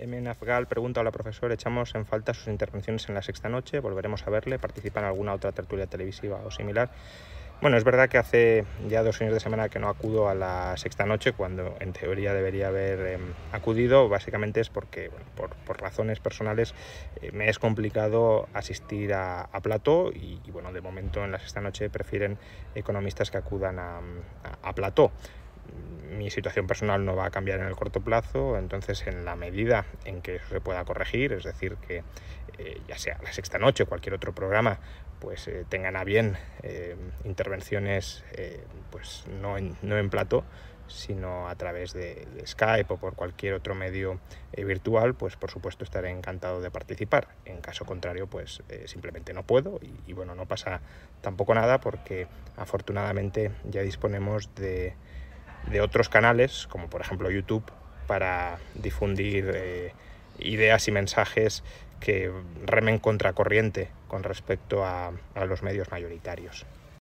Emen Afgal pregunta, hola profesor, echamos en falta sus intervenciones en la sexta noche, volveremos a verle, participa en alguna otra tertulia televisiva o similar. Bueno, es verdad que hace ya dos fines de semana que no acudo a la sexta noche, cuando en teoría debería haber em, acudido. Básicamente es porque, por, razones personales, eh, me es complicado asistir a, a plató y, y, bueno, de momento en la sexta noche prefieren economistas que acudan a, a, a plató mi situación personal no va a cambiar en el corto plazo, entonces en la medida en que eso se pueda corregir, es decir, que eh, ya sea la sexta noche o cualquier otro programa, pues eh, tengan a bien eh, intervenciones pues no en, no en plato, sino a través de, Skype o por cualquier otro medio virtual, pues por supuesto estaré encantado de participar. En caso contrario, pues simplemente no puedo y bueno, no pasa tampoco nada porque afortunadamente ya disponemos de de otros canales, como por ejemplo YouTube, para difundir eh, ideas y mensajes que remen contracorriente con respecto a, a los medios mayoritarios.